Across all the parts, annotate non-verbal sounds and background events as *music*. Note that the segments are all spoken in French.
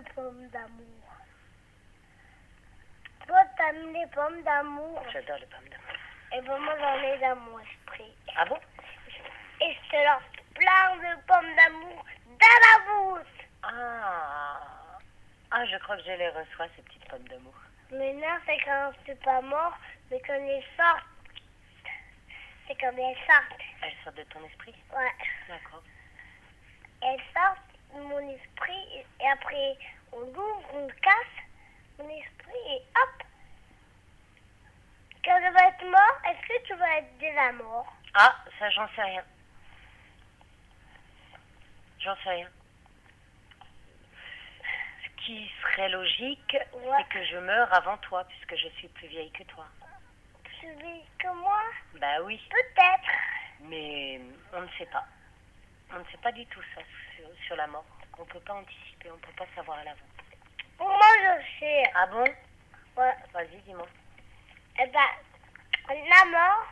de pommes d'amour. Toi, t'aimes les pommes d'amour. J'adore les pommes d'amour. Et ben, moi, j'en ai dans mon esprit. Ah bon? Et je te lance plein de pommes d'amour dans la bouche. Ah Ah, je crois que je les reçois, ces petites pommes d'amour. Mais non, c'est quand c'est pas mort, mais quand elles sortent. C'est quand elles sortent. Elles sortent de ton esprit? Ouais. D'accord. Elles sortent mon esprit et après on l'ouvre, on le casse, mon esprit et hop. Quand je vais être mort, est-ce que tu vas être déjà mort? Ah, ça, j'en sais rien. J'en sais rien. Ce qui serait logique, Ouais. c'est que je meure avant toi, puisque je suis plus vieille que toi. Tu vis que moi? Bah oui, Peut-être. mais on ne sait pas. On ne sait pas du tout ça sur, sur la mort. On peut pas anticiper, on peut pas savoir à l'avance. Pour moi, je sais. Ah bon? Ouais. Vas-y, dis-moi. Eh ben, la mort,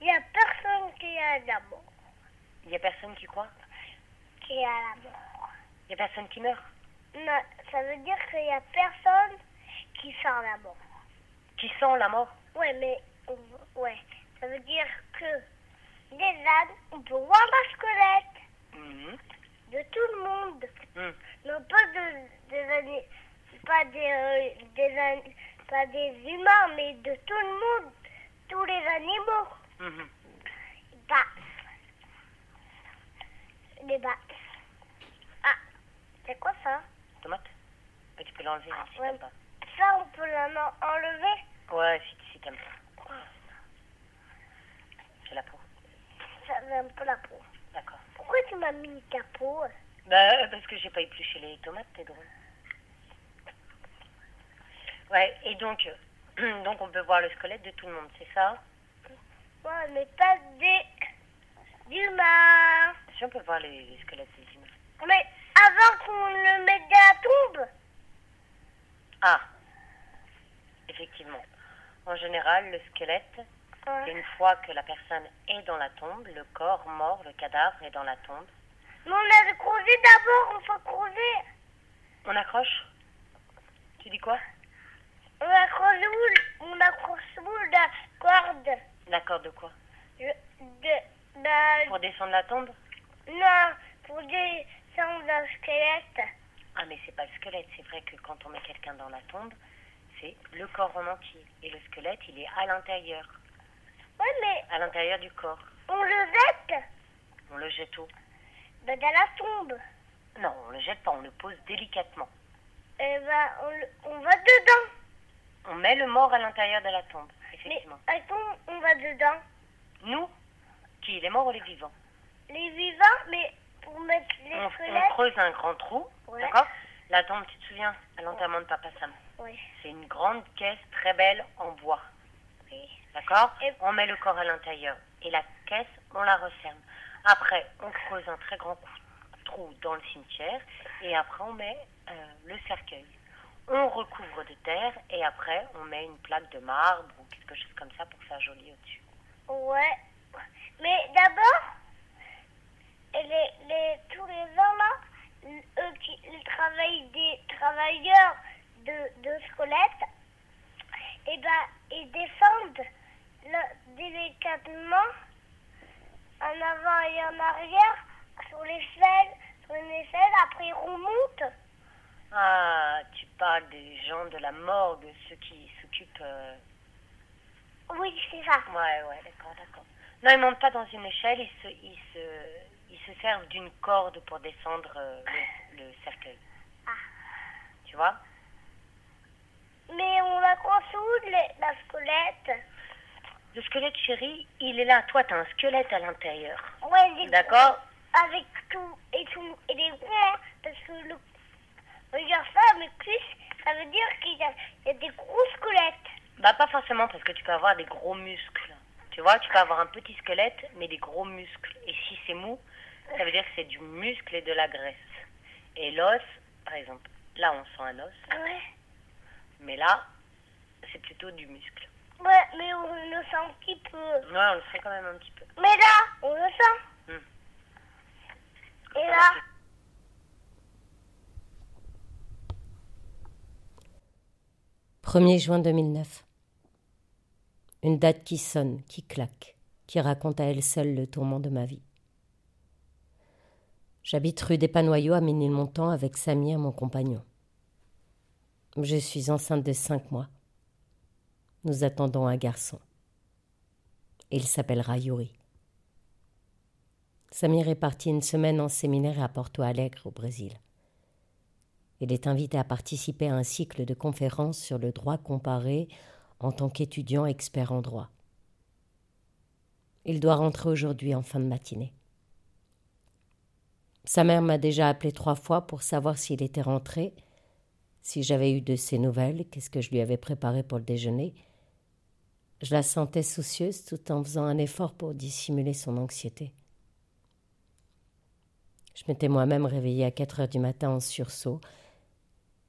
il n'y a personne qui a la mort. Il y a personne qui quoi Qui a la mort. Il y a personne qui meurt? Non, ça veut dire qu'il n'y a personne qui sent la mort. Qui sent la mort? Ouais, mais ouais, ça veut dire que les ânes, on peut voir le squelette Mhm. de tout le monde. Mhm. Non pas de, des pas des, euh, des an- pas des humains, mais de tout le monde, tous les animaux. Mhm. Bah, les bats. Ah, c'est quoi ça? Tomate Tu peux l'enlever hein, si Ouais. pas. Ça, on peut l'en enlever Ouais, si, si t'aimes pas. C'est la peau. Ça fait un peu la peau. D'accord. Pourquoi tu m'as mis ta peau Bah, parce que j'ai pas épluché les tomates, t'es drôle. Ouais, et donc, euh, *clears throat* donc on peut voir le squelette de tout le monde, c'est ça? Ouais, mais pas des humains. Si on peut voir les, les squelettes des humains. Mais avant qu'on le mette dans la tombe. Ah, effectivement. En général, le squelette. Une fois que la personne est dans la tombe, le corps mort, le cadavre est dans la tombe, Mais on a creusé d'abord, on faut creuser. on accroche Tu dis quoi? On a creusé où On a creusé où la corde? D'accord, de quoi? Je- de, la- Pour descendre la tombe? Non, pour descendre le squelette. Ah, mais c'est pas le squelette. C'est vrai que quand on met quelqu'un dans la tombe, c'est le corps en entier. Et le squelette, il est à l'intérieur, Ouais, mais à l'intérieur du corps. on le jette On le jette où? Ben, dans la tombe. Non, on le jette pas, on le pose délicatement. Et ben, on, le- on va dedans. On met le mort à l'intérieur de la tombe, Mais effectivement. attends, on va dedans. Nous? Qui Les morts ou les vivants? Les vivants, mais pour mettre les on, on creuse un grand trou, Ouais. d'accord? La tombe, tu te souviens, à l'enterrement de Papa Sam. Oui. C'est une grande caisse très belle en bois, oui. D'accord? On met le corps à l'intérieur et la caisse, on la referme. Après, on creuse un très grand trou dans le cimetière et après, on met euh, le cercueil. On recouvre de terre et après, on met une plaque de marbre ou quelque chose comme ça pour faire joli au-dessus. Ouais. Mais d'abord, les, les, tous les gens là, eux qui travaillent des travailleurs de, de squelettes, et ben ils descendent délicatement en avant et en arrière sur l'échelle, sur une échelle, après ils remontent. Ah, tu parles des gens de la morgue, ceux qui s'occupent... euh, Oui, c'est ça. Ouais, ouais, d'accord, d'accord. Non, ils montent pas dans une échelle, ils se, ils se, ils se servent d'une corde pour descendre euh, le, le cercueil. Ah. Tu vois? Mais on la construit, les- la squelette. Le squelette, chérie, il est là. Toi, t'as un squelette à l'intérieur. Ouais, D'accord avec tout et tout et les gros hein, parce que le regarde ça mes cuisses ça veut dire qu'il y, a il y a des gros squelettes Bah, pas forcément, parce que tu peux avoir des gros muscles. Tu vois, tu peux avoir un petit squelette, mais des gros muscles. Et si c'est mou, ça veut dire que c'est du muscle et de la graisse. Et l'os, par exemple, là, on sent un os, ouais mais là, c'est plutôt du muscle. Ouais, mais on le sent un petit peu. Ouais, on le sent quand même un petit peu. Mais là, on le sent. Hmm. Et là. « 1er juin 2009. Une date qui sonne, qui claque, qui raconte à elle seule le tourment de ma vie. J'habite rue des Panoyaux à Ménilmontant avec Samir, mon compagnon. Je suis enceinte de cinq mois. Nous attendons un garçon. Il s'appellera Yuri. Samir est parti une semaine en séminaire à Porto Alegre, au Brésil. Il est invité à participer à un cycle de conférences sur le droit comparé en tant qu'étudiant expert en droit. Il doit rentrer aujourd'hui en fin de matinée. Sa mère m'a déjà appelé trois fois pour savoir s'il était rentré, si j'avais eu de ses nouvelles, qu'est-ce que je lui avais préparé pour le déjeuner? Je la sentais soucieuse tout en faisant un effort pour dissimuler son anxiété. Je m'étais moi-même réveillée à quatre heures du matin en sursaut.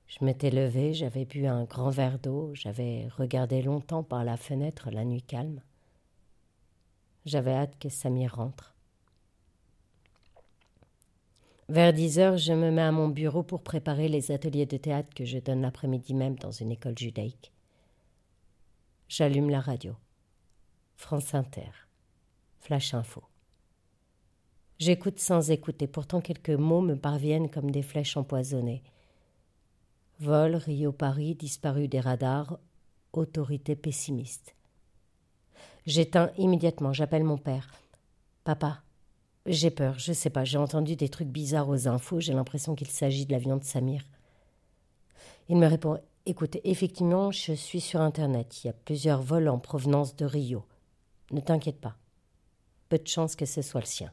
Je m'étais levée, j'avais bu un grand verre d'eau, j'avais regardé longtemps par la fenêtre la nuit calme. J'avais hâte que Samir rentre. Vers dix heures, je me mets à mon bureau pour préparer les ateliers de théâtre que je donne l'après-midi même dans une école judaïque. J'allume la radio. France Inter. Flash Info. J'écoute sans écouter, pourtant quelques mots me parviennent comme des flèches empoisonnées. Vol, Rio-Paris, disparu des radars, autorité pessimiste. J'éteins immédiatement, j'appelle mon père. Papa, j'ai peur, je sais pas, j'ai entendu des trucs bizarres aux infos, j'ai l'impression qu'il s'agit de l'avion de Samir. Il me répond Écoute, effectivement, je suis sur Internet. Il y a plusieurs vols en provenance de Rio. Ne t'inquiète pas. Peu de chance que ce soit le sien.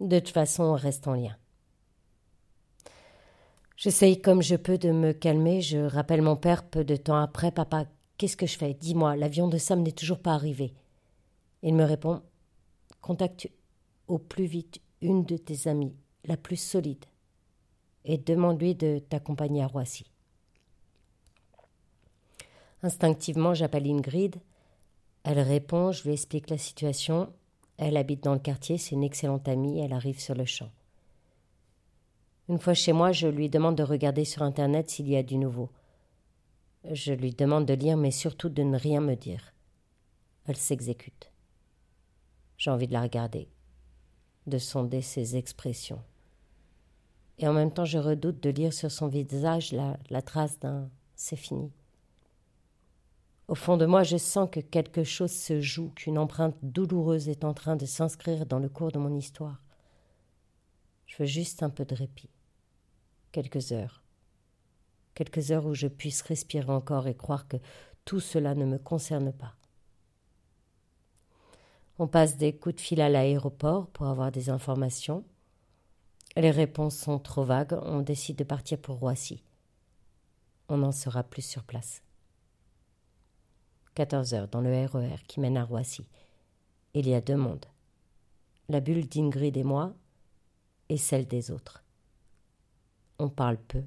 De toute façon, on reste en lien. J'essaye comme je peux de me calmer. Je rappelle mon père peu de temps après Papa, qu'est-ce que je fais? Dis-moi, l'avion de Sam n'est toujours pas arrivé. Il me répond Contacte au plus vite une de tes amies, la plus solide, et demande-lui de t'accompagner à Roissy. Instinctivement, j'appelle Ingrid. Elle répond, je lui explique la situation. Elle habite dans le quartier, c'est une excellente amie, elle arrive sur le champ. Une fois chez moi, je lui demande de regarder sur Internet s'il y a du nouveau. Je lui demande de lire, mais surtout de ne rien me dire. Elle s'exécute. J'ai envie de la regarder de sonder ses expressions. Et en même temps, je redoute de lire sur son visage la, la trace d'un c'est fini. Au fond de moi, je sens que quelque chose se joue, qu'une empreinte douloureuse est en train de s'inscrire dans le cours de mon histoire. Je veux juste un peu de répit. Quelques heures. Quelques heures où je puisse respirer encore et croire que tout cela ne me concerne pas. On passe des coups de fil à l'aéroport pour avoir des informations. Les réponses sont trop vagues. On décide de partir pour Roissy. On n'en sera plus sur place. 14 heures dans le RER e qui mène à Roissy. Il y a deux mondes. La bulle d'Ingrid et moi et celle des autres. On parle peu.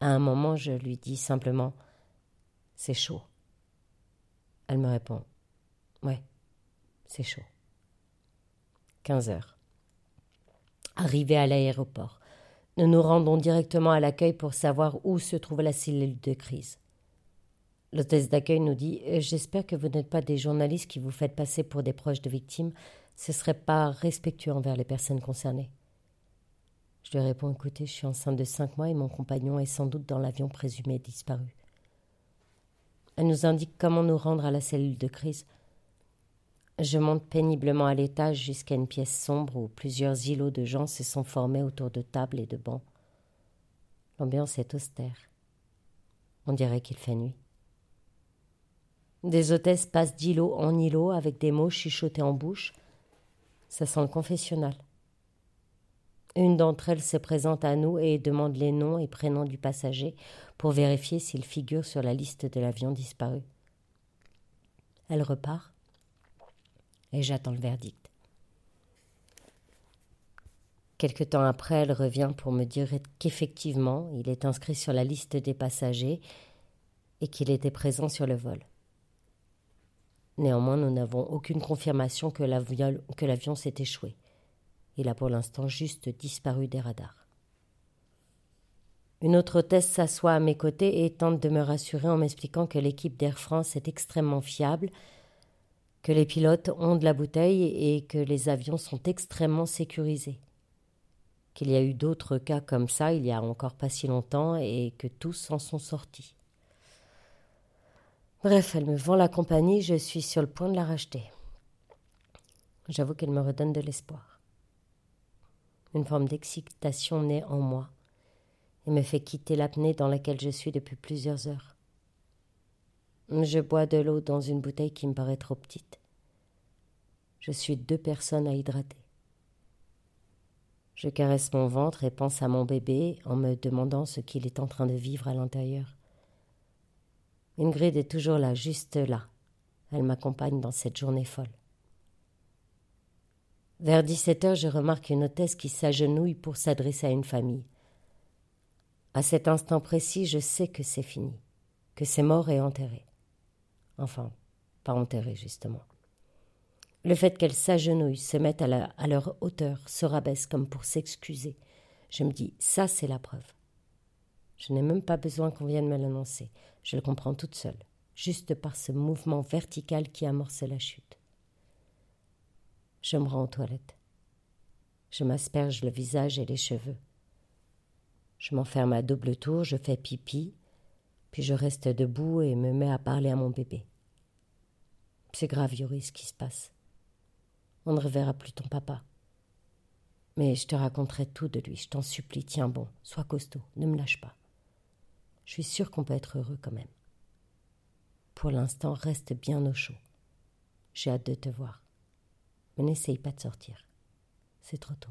À un moment, je lui dis simplement C'est chaud. Elle me répond Ouais. C'est chaud. 15 heures. Arrivé à l'aéroport, nous nous rendons directement à l'accueil pour savoir où se trouve la cellule de crise. L'hôtesse d'accueil nous dit J'espère que vous n'êtes pas des journalistes qui vous faites passer pour des proches de victimes. Ce serait pas respectueux envers les personnes concernées. Je lui réponds Écoutez, je suis enceinte de cinq mois et mon compagnon est sans doute dans l'avion présumé disparu. Elle nous indique comment nous rendre à la cellule de crise. Je monte péniblement à l'étage jusqu'à une pièce sombre où plusieurs îlots de gens se sont formés autour de tables et de bancs. L'ambiance est austère. On dirait qu'il fait nuit. Des hôtesses passent d'îlot en îlot avec des mots chuchotés en bouche. Ça sent le confessionnal. Une d'entre elles se présente à nous et demande les noms et prénoms du passager pour vérifier s'il figure sur la liste de l'avion disparu. Elle repart et j'attends le verdict. Quelque temps après, elle revient pour me dire qu'effectivement, il est inscrit sur la liste des passagers et qu'il était présent sur le vol. Néanmoins, nous n'avons aucune confirmation que l'avion s'est échoué. Il a pour l'instant juste disparu des radars. Une autre hôtesse s'assoit à mes côtés et tente de me rassurer en m'expliquant que l'équipe d'Air France est extrêmement fiable, que les pilotes ont de la bouteille et que les avions sont extrêmement sécurisés. Qu'il y a eu d'autres cas comme ça il y a encore pas si longtemps et que tous s'en sont sortis. Bref, elle me vend la compagnie, je suis sur le point de la racheter. J'avoue qu'elle me redonne de l'espoir. Une forme d'excitation naît en moi et me fait quitter l'apnée dans laquelle je suis depuis plusieurs heures. Je bois de l'eau dans une bouteille qui me paraît trop petite. Je suis deux personnes à hydrater. Je caresse mon ventre et pense à mon bébé en me demandant ce qu'il est en train de vivre à l'intérieur. Ingrid est toujours là, juste là. Elle m'accompagne dans cette journée folle. Vers 17 heures, je remarque une hôtesse qui s'agenouille pour s'adresser à une famille. À cet instant précis, je sais que c'est fini, que c'est mort et enterré. Enfin, pas enterré, justement. Le fait qu'elle s'agenouille, se mette à, à leur hauteur, se rabaisse comme pour s'excuser. Je me dis, ça c'est la preuve. Je n'ai même pas besoin qu'on vienne me l'annoncer. Je le comprends toute seule, juste par ce mouvement vertical qui amorce la chute. Je me rends aux toilettes. Je m'asperge le visage et les cheveux. Je m'enferme à double tour, je fais pipi, puis je reste debout et me mets à parler à mon bébé. C'est grave, Yuri, ce qui se passe. On ne reverra plus ton papa. Mais je te raconterai tout de lui, je t'en supplie, tiens bon, sois costaud, ne me lâche pas. Je suis sûre qu'on peut être heureux quand même. Pour l'instant, reste bien au chaud. J'ai hâte de te voir. Mais n'essaye pas de sortir. C'est trop tôt.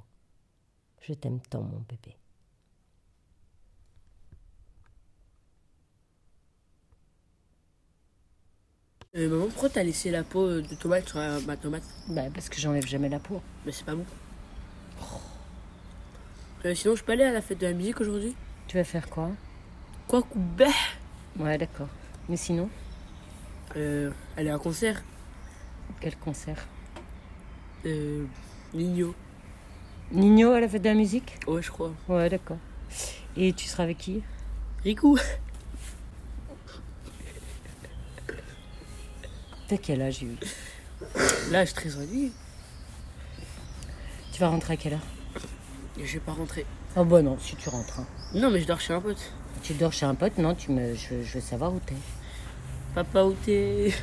Je t'aime tant, mon bébé. Euh, maman, pourquoi t'as laissé la peau de tomate sur euh, ma tomate? Bah, parce que j'enlève jamais la peau. Mais c'est pas bon. Euh, sinon, je peux aller à la fête de la musique aujourd'hui? Tu vas faire quoi? Quoi, Ouais, d'accord. Mais sinon euh, Aller à un concert Quel concert Euh. Nino. Nino à la fête de la musique Ouais, je crois. Ouais, d'accord. Et tu seras avec qui Riku T'as quel âge, Là, je suis très ennuyé. Tu vas rentrer à quelle heure Je vais pas rentrer. Oh bah non, si tu rentres. hein. Non, mais je dors chez un pote. Tu dors chez un pote Non, tu me... je, je veux savoir où t'es. Papa, où t'es?